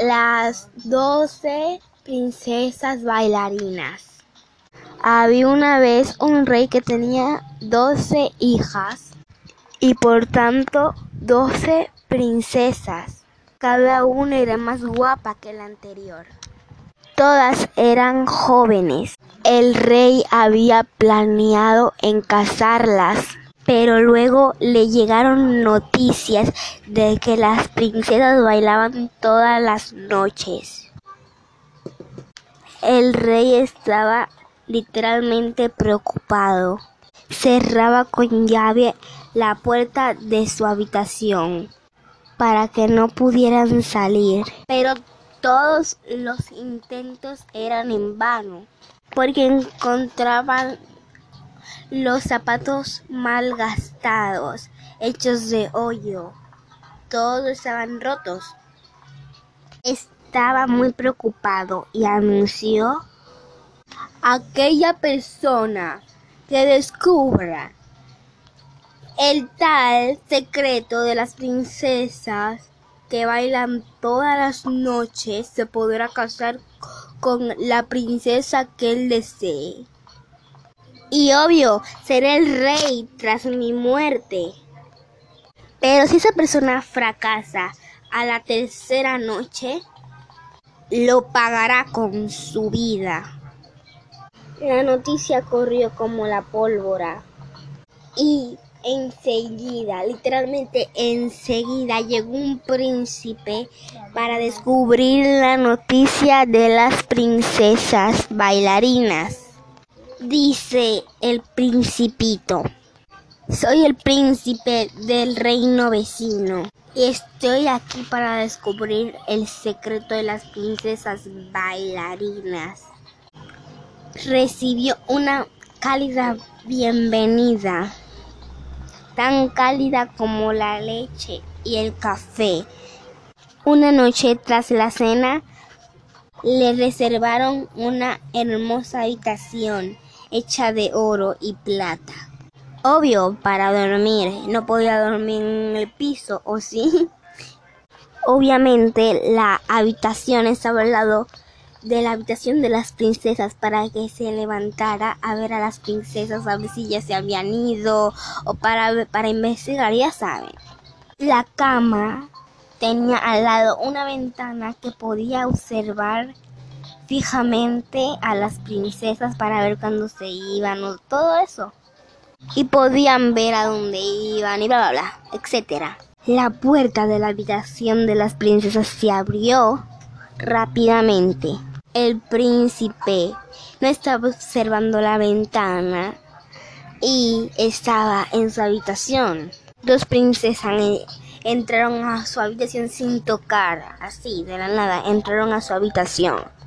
Las doce princesas bailarinas. Había una vez un rey que tenía doce hijas y por tanto doce princesas. Cada una era más guapa que la anterior. Todas eran jóvenes. El rey había planeado en casarlas, pero luego le llegaron noticias de que las princesas bailaban todas las noches. El rey estaba literalmente preocupado. Cerraba con llave la puerta de su habitación para que no pudieran salir. Pero todos los intentos eran en vano, porque encontraban los zapatos mal gastados, hechos de hoyo. Todos estaban rotos. Estaba muy preocupado y anunció aquella persona que descubra el tal secreto de las princesas que bailan todas las noches se podrá casar con la princesa que él desee. Y obvio, seré el rey tras mi muerte. Pero si esa persona fracasa a la tercera noche, lo pagará con su vida. La noticia corrió como la pólvora y enseguida, literalmente enseguida, llegó un príncipe para descubrir la noticia de las princesas bailarinas. Dice el principito, soy el príncipe del reino vecino y estoy aquí para descubrir el secreto de las princesas bailarinas. Recibió una cálida bienvenida tan cálida como la leche y el café. Una noche tras la cena le reservaron una hermosa habitación hecha de oro y plata. Obvio, para dormir. No podía dormir en el piso, ¿o sí? Obviamente la habitación estaba al lado de la habitación de las princesas para que se levantara a ver a las princesas a ver si ya se habían ido o para, para investigar, ya saben. La cama tenía al lado una ventana que podía observar fijamente a las princesas para ver cuándo se iban o todo eso. Y podían ver a dónde iban y bla bla bla, etcétera. La puerta de la habitación de las princesas se abrió rápidamente. El príncipe no estaba observando la ventana y estaba en su habitación. Dos princesas entraron a su habitación sin tocar, así, de la nada, entraron a su habitación.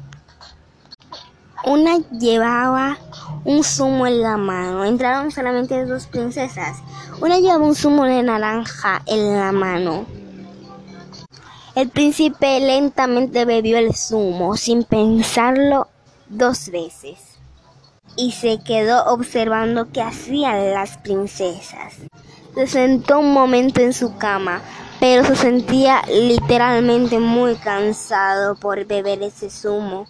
Una llevaba un zumo en la mano. Entraron solamente dos princesas. Una llevaba un zumo de naranja en la mano. El príncipe lentamente bebió el zumo sin pensarlo dos veces y se quedó observando qué hacían las princesas. Se sentó un momento en su cama, pero se sentía literalmente muy cansado por beber ese zumo.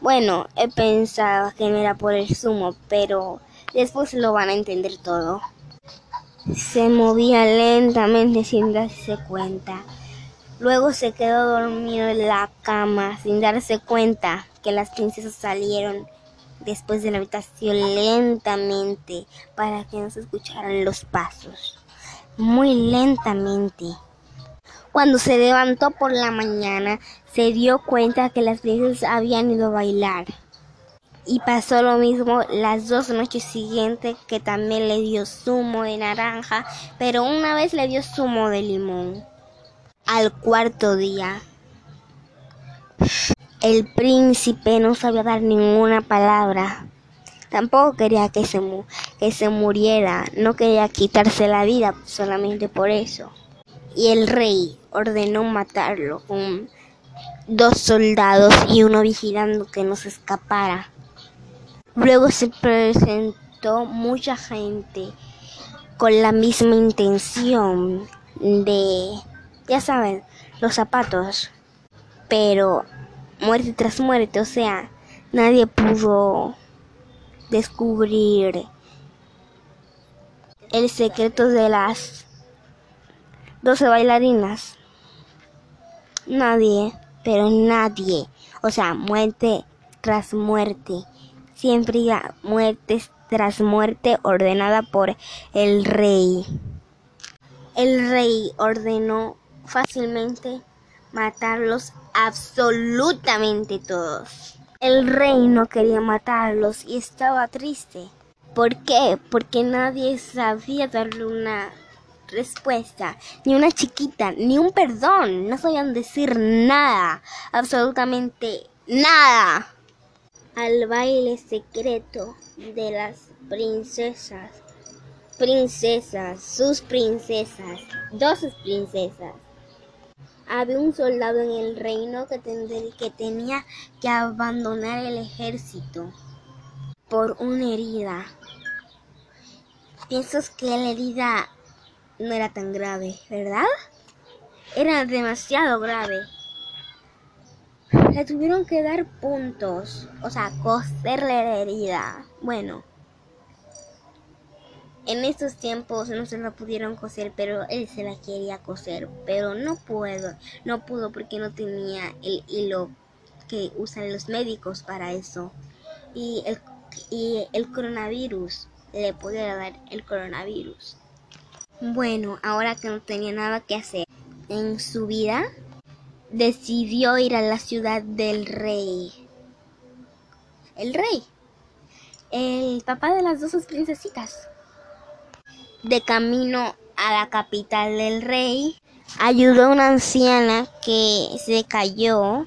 Bueno, he pensado que no era por el zumo, pero después lo van a entender todo. Se movía lentamente sin darse cuenta. Luego se quedó dormido en la cama sin darse cuenta que las princesas salieron después de la habitación lentamente para que no se escucharan los pasos. Muy lentamente. Cuando se levantó por la mañana, se dio cuenta que las princesas habían ido a bailar. Y pasó lo mismo las dos noches siguientes que también le dio zumo de naranja, pero una vez le dio zumo de limón. Al cuarto día, el príncipe no sabía dar ninguna palabra. Tampoco quería que se, que se muriera, no quería quitarse la vida solamente por eso. Y el rey ordenó matarlo con dos soldados y uno vigilando que no se escapara. Luego se presentó mucha gente con la misma intención de ya saben, los zapatos. pero muerte tras muerte, o sea, nadie pudo descubrir el secreto de las 12 bailarinas. Nadie, pero nadie. O sea, muerte tras muerte. Siempre iba muerte tras muerte ordenada por el rey. El rey ordenó fácilmente matarlos absolutamente todos. El rey no quería matarlos y estaba triste. ¿Por qué? Porque nadie sabía darle una respuesta, ni una chiquita, ni un perdón. No sabían decir nada, absolutamente nada. Al baile secreto de las princesas. Princesas, sus princesas, dos princesas. Había un soldado en el reino que, que tenía que abandonar el ejército por una herida. Piensas que la herida no era tan grave, ¿verdad? Era demasiado grave. Le tuvieron que dar puntos, o sea, coserle la herida. Bueno, en estos tiempos no se la pudieron coser, pero él se la quería coser, pero no puedo, no pudo porque no tenía el hilo que usan los médicos para eso. Y el, y el coronavirus, le podía dar el coronavirus. Bueno, ahora que no tenía nada que hacer en su vida, decidió ir a la ciudad del rey. El rey, el papá de las dos princesitas de camino a la capital del rey, ayudó a una anciana que se cayó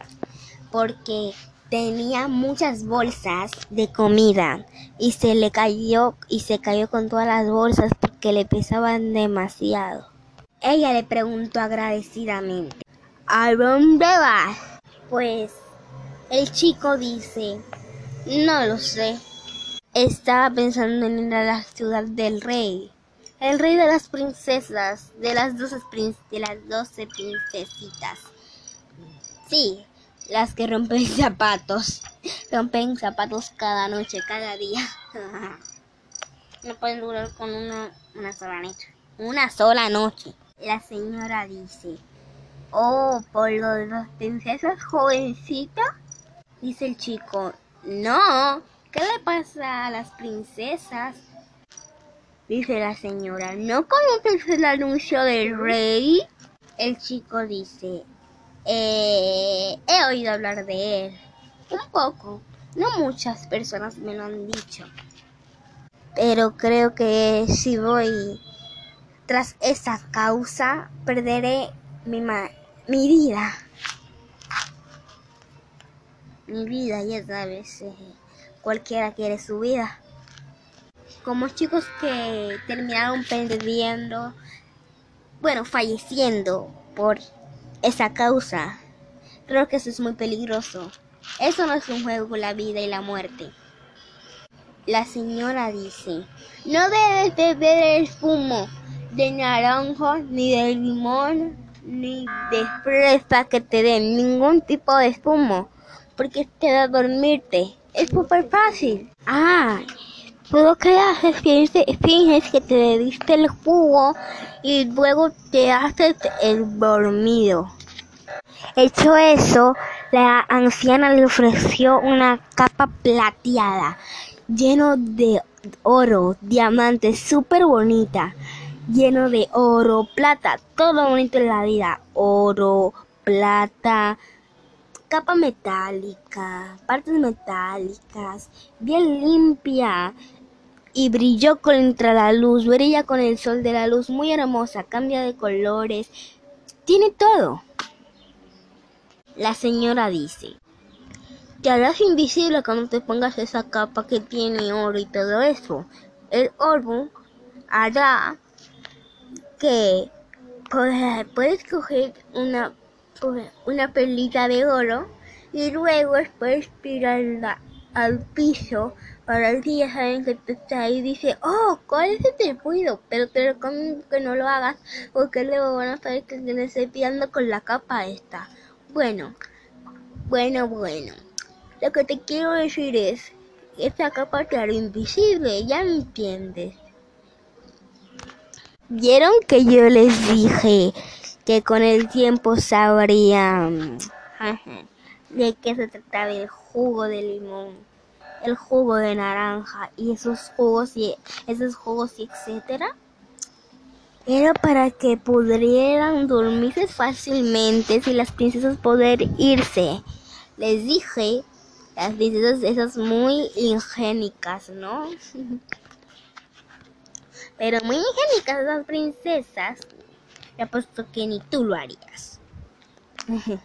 porque tenía muchas bolsas de comida y se le cayó y se cayó con todas las bolsas porque le pesaban demasiado. Ella le preguntó agradecidamente, ¿a dónde vas? Pues el chico dice, no lo sé. Estaba pensando en ir a la ciudad del rey el rey de las princesas, de las doce, de las doce princesitas. Sí, las que rompen zapatos. Rompen zapatos cada noche, cada día. no pueden durar con una, una sola noche. Una sola noche. La señora dice, oh, por lo de las princesas jovencitas. Dice el chico, no, ¿qué le pasa a las princesas? dice la señora. ¿No conoces el anuncio del rey? El chico dice, eh, oído hablar de él. Un poco. No muchas personas me lo han dicho. Pero creo que si voy tras esa causa, perderé mi, mi vida. Mi vida, ya sabes, eh, cualquiera quiere su vida como chicos que terminaron perdiendo, bueno, falleciendo por esa causa. Creo que eso es muy peligroso. Eso no es un juego, la vida y la muerte. La señora dice, no debes beber el zumo de naranja, ni de limón, ni de fresa que te den ningún tipo de zumo, porque te da a dormirte. Es súper fácil. Ah, Luego que haces, finges que te bebiste el jugo y luego te haces el dormido. Hecho eso, la anciana le ofreció una capa plateada, lleno de oro, diamantes, súper bonita, lleno de oro, plata, todo bonito en la vida, oro, plata, capa metálica, partes metálicas, bien limpia, y brilló contra la luz, brilla con el sol de la luz, muy hermosa, cambia de colores, tiene todo. La señora dice, te harás invisible cuando te pongas esa capa que tiene oro y todo eso. El oro hará que puedes coger una, una perlita de oro y luego puedes tirarla al piso para el día saben que te está ahí y dice, oh, ¿cuál es este ruido? Pero te recomiendo que no lo hagas porque luego van a saber que te estoy pillando con la capa esta. Bueno, Bueno, bueno. Lo que te quiero decir es, esta capa te hará invisible, ya me entiendes. Vieron que yo les dije que con el tiempo sabrían de qué se trataba el jugo de limón, el jugo de naranja y esos jugos y esos jugos y etcétera. Era para que pudieran dormirse fácilmente y las princesas poder irse. Les dije, las princesas esas muy ingénicas, ¿no? Pero muy ingénicas esas princesas. Te apuesto que ni tú lo harías.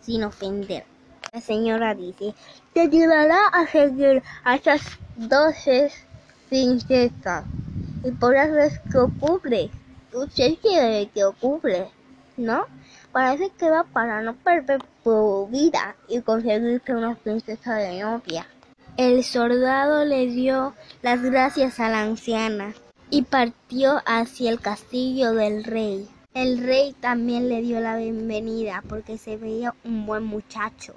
Sin ofender. La señora dice, te ayudará a seguir a esas doce princesas. Y por eso es que ocurre. Usted quiere que ocurre, ¿no? Parece que va para no perder tu vida y conseguirte una princesa de novia. El soldado le dio las gracias a la anciana y partió hacia el castillo del rey. El rey también le dio la bienvenida porque se veía un buen muchacho.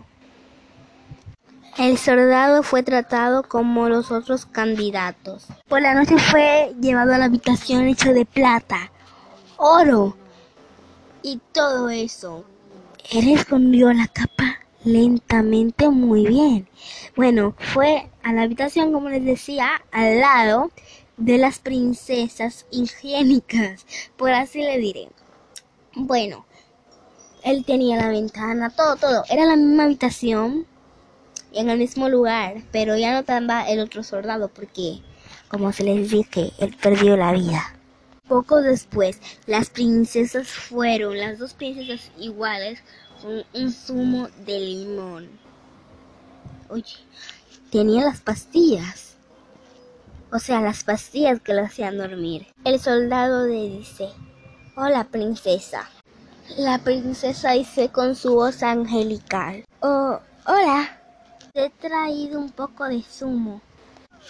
El soldado fue tratado como los otros candidatos. Por la noche fue llevado a la habitación hecha de plata, oro y todo eso. Él escondió la capa lentamente muy bien. Bueno, fue a la habitación, como les decía, al lado de las princesas higiénicas, por así le diré. Bueno, él tenía la ventana, todo, todo. Era la misma habitación, en el mismo lugar, pero ya no estaba el otro soldado porque, como se les dije, él perdió la vida. Poco después, las princesas fueron, las dos princesas iguales, con un zumo de limón. Oye, tenía las pastillas. O sea, las pastillas que lo hacían dormir. El soldado le dice, hola princesa. La princesa dice con su voz angelical, oh, hola. Te he traído un poco de zumo.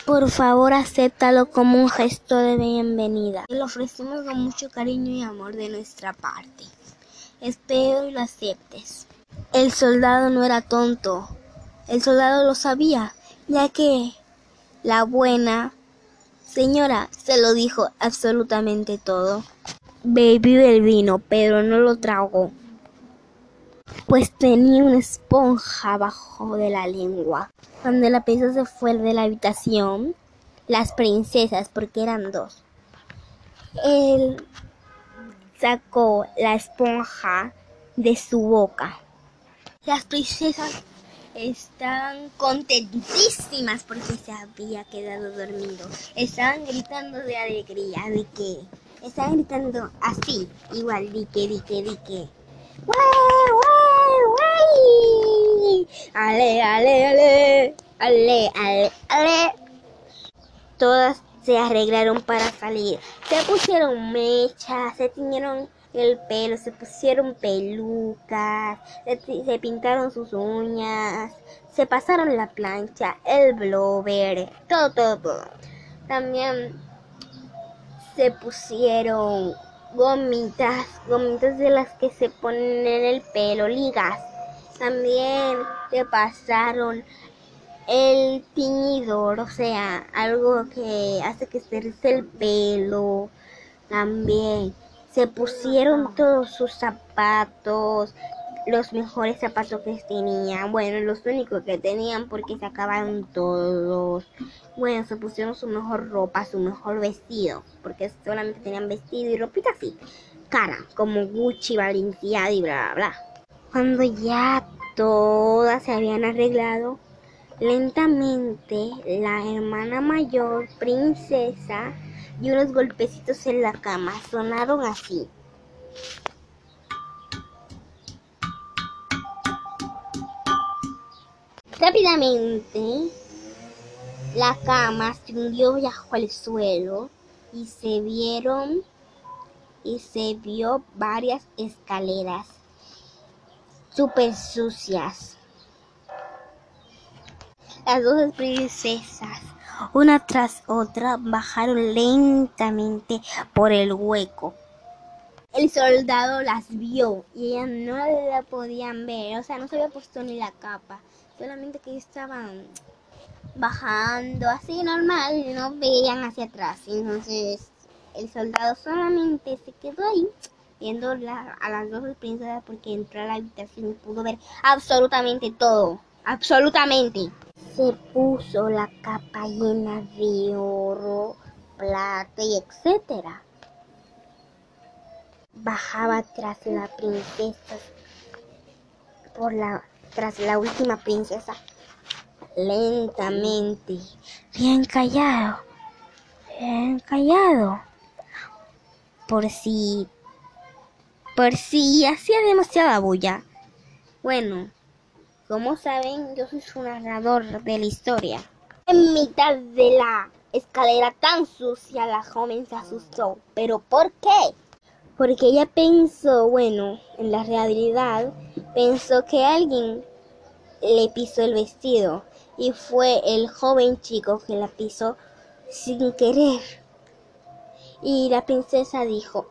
Por favor, acéptalo como un gesto de bienvenida. Te lo ofrecemos con mucho cariño y amor de nuestra parte. Espero y lo aceptes. El soldado no era tonto. El soldado lo sabía, ya que la buena señora se lo dijo absolutamente todo. Bebió el vino, pero no lo tragó pues tenía una esponja abajo de la lengua. Cuando la princesa se fue de la habitación, las princesas, porque eran dos, él sacó la esponja de su boca. Las princesas estaban contentísimas porque se había quedado dormido. Estaban gritando de alegría, de que estaban gritando así, igual, di que, di que, di que. Ale, ale, ale, ale, ale, ale. Todas se arreglaron para salir. Se pusieron mechas, se tiñeron el pelo, se pusieron pelucas, se, pintaron sus uñas, se pasaron la plancha, el blower, todo, todo, todo. También se pusieron gomitas, gomitas de las que se ponen en el pelo, ligas. También se pasaron el tiñidor, o sea, algo que hace que se rice el pelo. También se pusieron todos sus zapatos, los mejores zapatos que tenían, bueno, los únicos que tenían porque se acabaron todos. Bueno, se pusieron su mejor ropa, su mejor vestido, porque solamente tenían vestido y ropita así, cara, como Gucci, Balenciaga y bla, bla, bla. Cuando ya todas se habían arreglado, lentamente la hermana mayor, princesa, dio unos golpecitos en la cama, sonaron así. Rápidamente, la cama se hundió bajo el suelo y se vieron y se vio varias escaleras súper sucias. Las dos princesas, una tras otra, bajaron lentamente por el hueco. El soldado las vio y ellas no la podían ver, o sea, no se había puesto ni la capa, solamente que estaban bajando así normal y no veían hacia atrás. Entonces el soldado solamente se quedó ahí viendo a las dos princesas porque entró a la habitación y pudo ver absolutamente todo, absolutamente. Se puso la capa llena de oro, plata y etcétera bajaba tras la princesa, por la, tras la última princesa, lentamente, bien callado, bien callado, por si, por si hacía demasiada bulla. Bueno, como saben, yo soy un narrador de la historia. En mitad de la escalera tan sucia, la joven se asustó. ¿Pero por qué? Porque ella pensó, bueno, en la realidad, pensó que alguien le pisó el vestido y fue el joven chico que la pisó sin querer. Y la princesa dijo,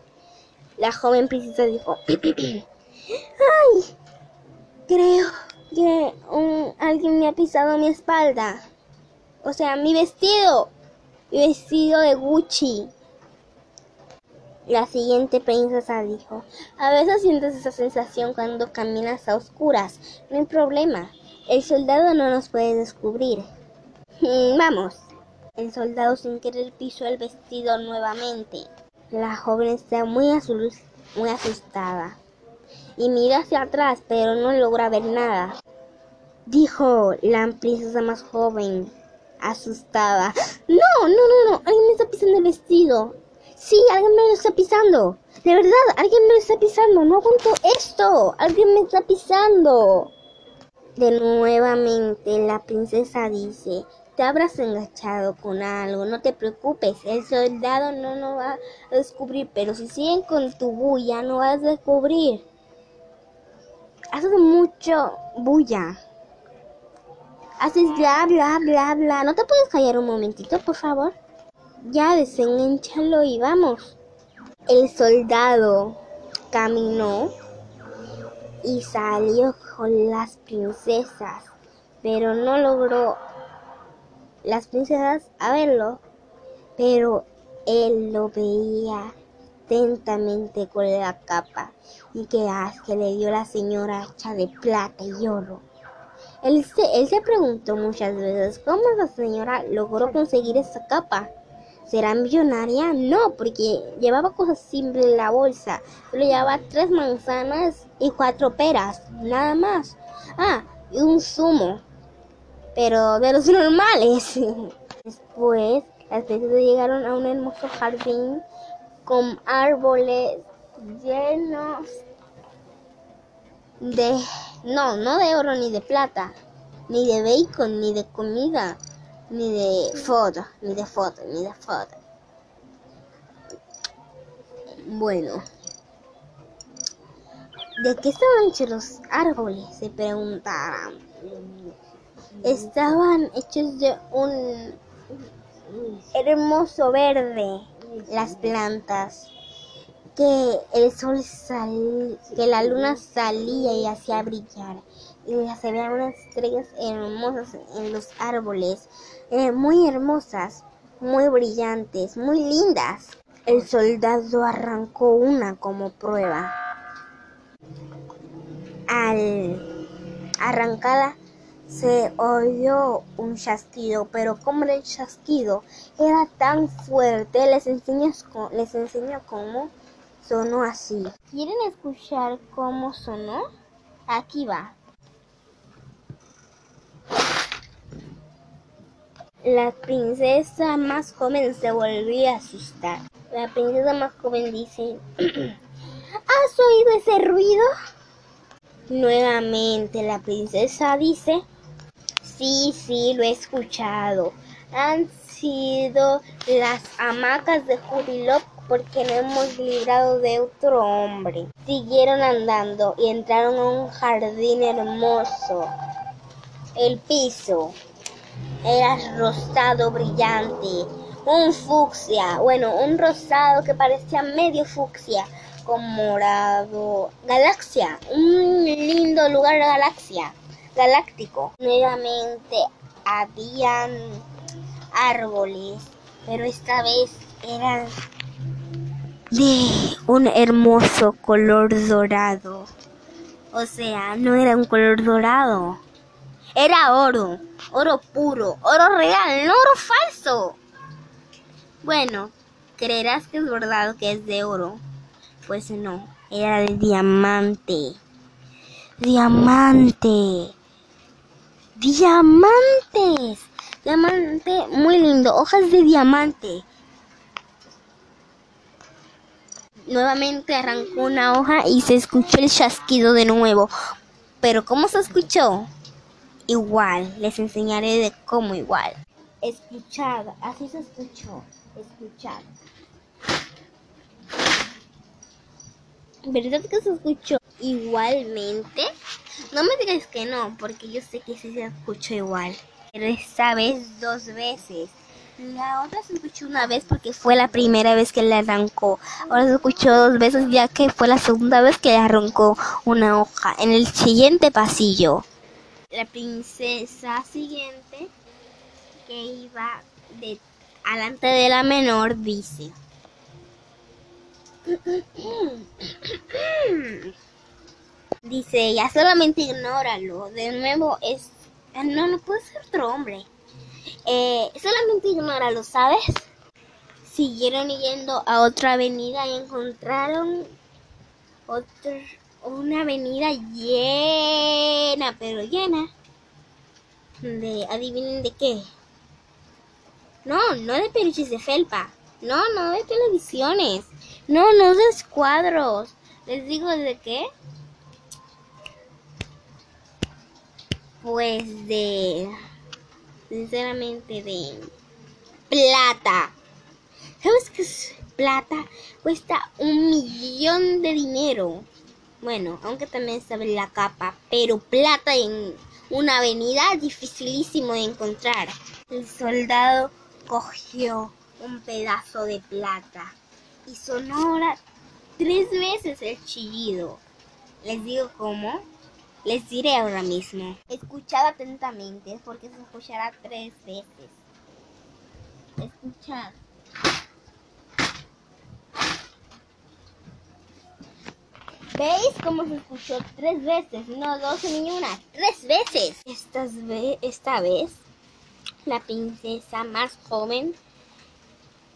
la joven princesa dijo, ay, creo que alguien me ha pisado mi espalda. O sea, mi vestido, mi vestido de Gucci. La siguiente princesa dijo, a veces sientes esa sensación cuando caminas a oscuras. No hay problema. El soldado no nos puede descubrir. Mm, vamos. El soldado sin querer pisó el vestido nuevamente. La joven está muy, muy asustada y mira hacia atrás, pero no logra ver nada. Dijo la princesa más joven, asustada. No, no, no, no, alguien está pisando el vestido. Sí, alguien me lo está pisando. De verdad, alguien me lo está pisando. No aguanto esto. Alguien me está pisando. De nuevamente la princesa dice, te habrás enganchado con algo, no te preocupes, el soldado no nos va a descubrir, pero si siguen con tu bulla no vas a descubrir. Haces mucho bulla. Haces bla bla bla bla. ¿No te puedes callar un momentito, por favor? Ya desenganchalo y vamos. El soldado caminó y salió con las princesas, pero no logró las princesas a verlo, pero él lo veía atentamente con la capa y que, que le dio la señora hecha de plata y oro. Él se, él se preguntó muchas veces cómo la señora logró conseguir esa capa. ¿Será millonaria? No, porque llevaba cosas simples en la bolsa. Solo llevaba tres manzanas y cuatro peras, nada más. Ah, y un zumo. Pero de los normales. Después, las princesas llegaron a un hermoso jardín con árboles llenos de... No, no de oro ni de plata, ni de bacon, ni de comida ni de foto, ni de foto, ni de foto. Bueno, ¿de qué estaban hechos los árboles? Se preguntarán. Estaban hechos de un hermoso verde las plantas que el sol sal, que la luna salía y hacía brillar y se veían unas estrellas hermosas en los árboles, eh, muy hermosas, muy brillantes, muy lindas. El soldado arrancó una como prueba. Al arrancada se oyó un chasquido, pero como el chasquido era tan fuerte, les enseño, les cómo sonó así. ¿Quieren escuchar cómo sonó? Aquí va. La princesa más joven se volvió a asustar. La princesa más joven dice, ¿has oído ese ruido? Nuevamente la princesa dice, sí, sí, lo he escuchado. Han sido las hamacas de Jubilop porque no hemos librado de otro hombre. Siguieron andando y entraron a un jardín hermoso. El piso era rosado brillante, un fucsia, bueno, un rosado que parecía medio fucsia, con morado. Galaxia, un lindo lugar galaxia, galáctico. Nuevamente habían árboles, pero esta vez eran de un hermoso color dorado. O sea, no era un color dorado. Era oro, oro puro, oro real, no oro falso. Bueno, creerás que es verdad que es de oro. Pues no, era de diamante. Diamante. Diamantes. Diamante muy lindo, hojas de diamante. Nuevamente arrancó una hoja y se escuchó el chasquido de nuevo. Pero ¿cómo se escuchó? Igual, les enseñaré de cómo igual. Escuchad, así se escuchó. Escuchad. ¿Verdad que se escuchó igualmente? No me digas que no, porque yo sé que sí se escuchó igual. Pero esta vez dos veces. La otra se escuchó una vez porque fue la primera vez que le arrancó. Ahora se escuchó dos veces ya que fue la segunda vez que le arrancó una hoja en el siguiente pasillo. La princesa siguiente que iba de alante de la menor dice. Dice ella, solamente ignóralo. De nuevo es... No, no puede ser otro hombre. Eh, solamente ignóralo, ¿sabes? Siguieron yendo a otra avenida y encontraron otra, una avenida llena, pero llena de, adivinen de qué. No, no de peluches de felpa. No, no de televisiones. No, no de cuadros. Les digo de qué. Pues de sinceramente de plata. ¿Sabes qué es plata? Cuesta un millón de dinero. Bueno, aunque también sabe la capa, pero plata en una avenida dificilísimo de encontrar. El soldado cogió un pedazo de plata y sonó ahora tres veces el chillido. Les digo cómo. Les diré ahora mismo. Escuchad atentamente porque se escuchará tres veces. Escuchad. ¿Veis cómo se escuchó tres veces? No dos ni una, tres veces. Esta, esta vez, la princesa más joven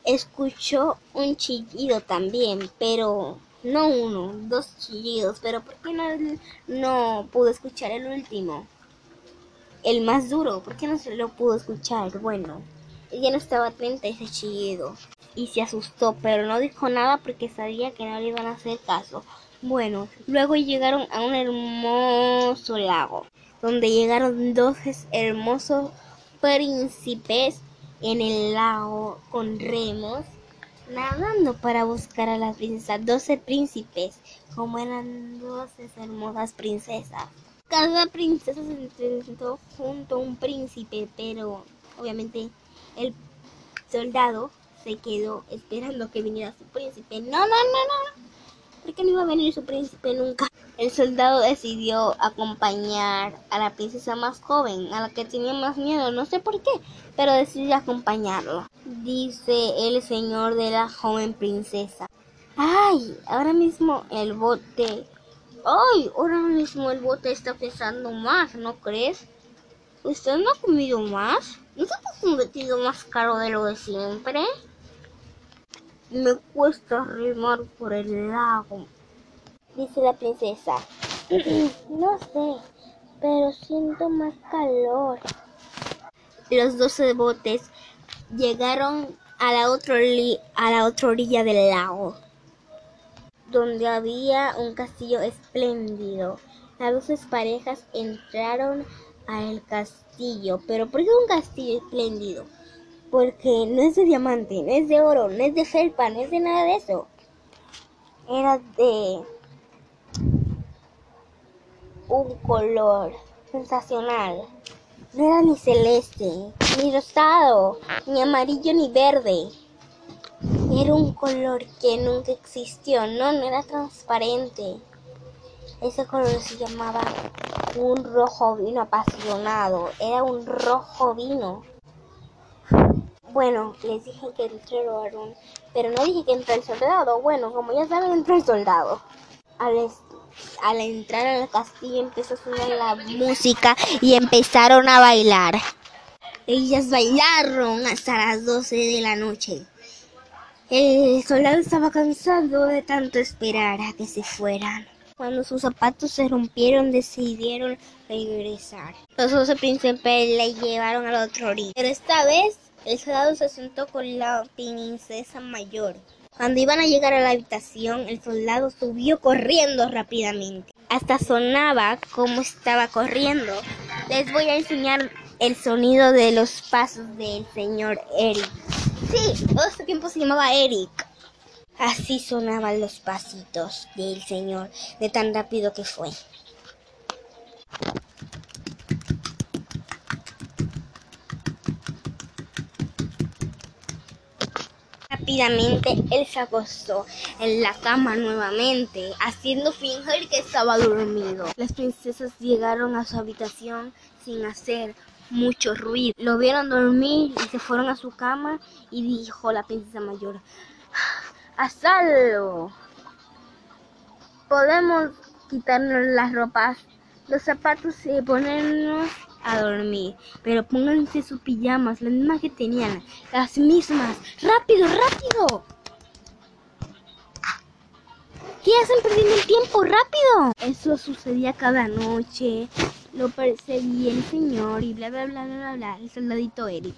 escuchó un chillido también, pero no uno, dos chillidos, pero ¿por qué no, no pudo escuchar el último? El más duro, ¿por qué no se lo pudo escuchar? Bueno, ella no estaba atenta a ese chillido y se asustó, pero no dijo nada porque sabía que no le iban a hacer caso. Bueno, luego llegaron a un hermoso lago, donde llegaron dos hermosos príncipes en el lago con remos nadando para buscar a la princesa. Doce príncipes, como eran doce hermosas princesas. Cada princesa se sentó junto a un príncipe, pero obviamente el soldado se quedó esperando que viniera su príncipe. No, no, no, no. ¿Por qué no iba a venir su príncipe nunca? El soldado decidió acompañar a la princesa más joven, a la que tenía más miedo, no sé por qué, pero decidió acompañarlo. Dice el señor de la joven princesa. ¡Ay! Ahora mismo el bote. ¡Ay! Ahora mismo el bote está pesando más, ¿no crees? ¿Usted no ha comido más? ¿No se ha convertido más caro de lo de siempre? Me cuesta remar por el lago, dice la princesa. no sé, pero siento más calor. Los doce botes llegaron a la, otra a la otra orilla del lago, donde había un castillo espléndido. Las doce parejas entraron al castillo. ¿Pero por qué un castillo espléndido? Porque no es de diamante, no es de oro, no es de felpa, no es de nada de eso. Era de un color sensacional. No era ni celeste, ni rosado, ni amarillo, ni verde. Era un color que nunca existió, no, no era transparente. Ese color se llamaba un rojo vino apasionado, era un rojo vino. Bueno, les dije que entró el varón, pero no dije que entró el soldado. Bueno, como ya saben, entró el soldado. Al, al entrar al castillo empezó a sonar la música y empezaron a bailar. Ellas bailaron hasta las 12 de la noche. El soldado estaba cansado de tanto esperar a que se fueran. Cuando sus zapatos se rompieron, decidieron regresar. Los doce príncipes le llevaron al otro orilla. Pero esta vez el soldado se sentó con la princesa mayor. Cuando iban a llegar a la habitación, el soldado subió corriendo rápidamente. Hasta sonaba como estaba corriendo. Les voy a enseñar el sonido de los pasos del señor Eric. Sí, todo este tiempo se llamaba Eric. Así sonaban los pasitos del señor, de tan rápido que fue. Rápidamente él se acostó en la cama nuevamente, haciendo fingir que estaba dormido. Las princesas llegaron a su habitación sin hacer mucho ruido. Lo vieron dormir y se fueron a su cama y dijo la princesa mayor, a salvo. Podemos quitarnos las ropas, los zapatos y ponernos a dormir. Pero pónganse sus pijamas, las mismas que tenían, las mismas. ¡Rápido, rápido! ¿Qué hacen perdiendo el tiempo? ¡Rápido! Eso sucedía cada noche. Lo perseguía el señor y bla, bla, bla, bla, bla, el soldadito Eric.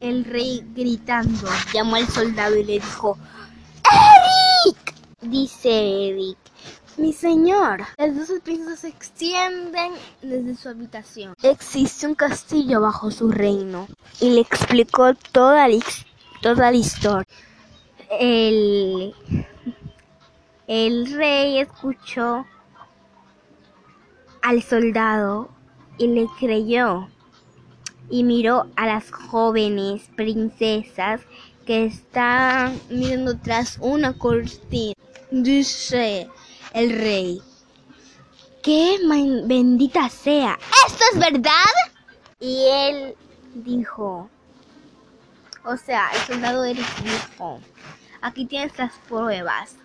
El rey gritando llamó al soldado y le dijo, ¡Eric! Dice Eric, mi señor, las dos princesas se extienden desde su habitación. Existe un castillo bajo su reino. Y le explicó toda la, historia. El, el rey escuchó al soldado y le creyó. Y miró a las jóvenes princesas que estaban mirando tras una cortina. Dice el rey, que bendita sea, ¿esto es verdad? Y él dijo, o sea, el soldado Eric dijo, aquí tienes las pruebas,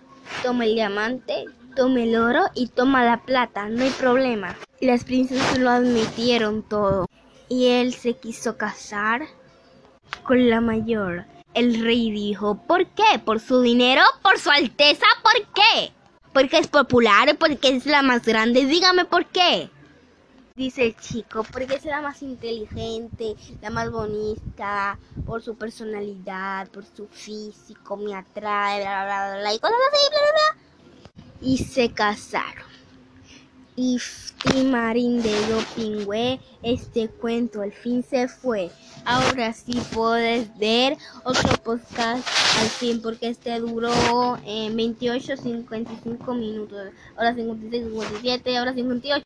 toma el diamante, toma el oro y toma la plata, no hay problema. Y las princesas lo admitieron todo. Y él se quiso casar con la mayor. El rey dijo, ¿por qué? ¿Por su dinero? ¿Por su alteza? ¿Por qué? Porque es popular, porque es la más grande. Dígame por qué. Dice el chico, porque es la más inteligente, la más bonita, por su personalidad, por su físico, me atrae, bla, bla, bla. Y se casaron. Y, y Marín de Dopingüe, este cuento al fin se fue. Ahora sí puedes ver otro podcast al fin, porque este duró eh, 28, 55 minutos. Ahora 56, 57, ahora 58.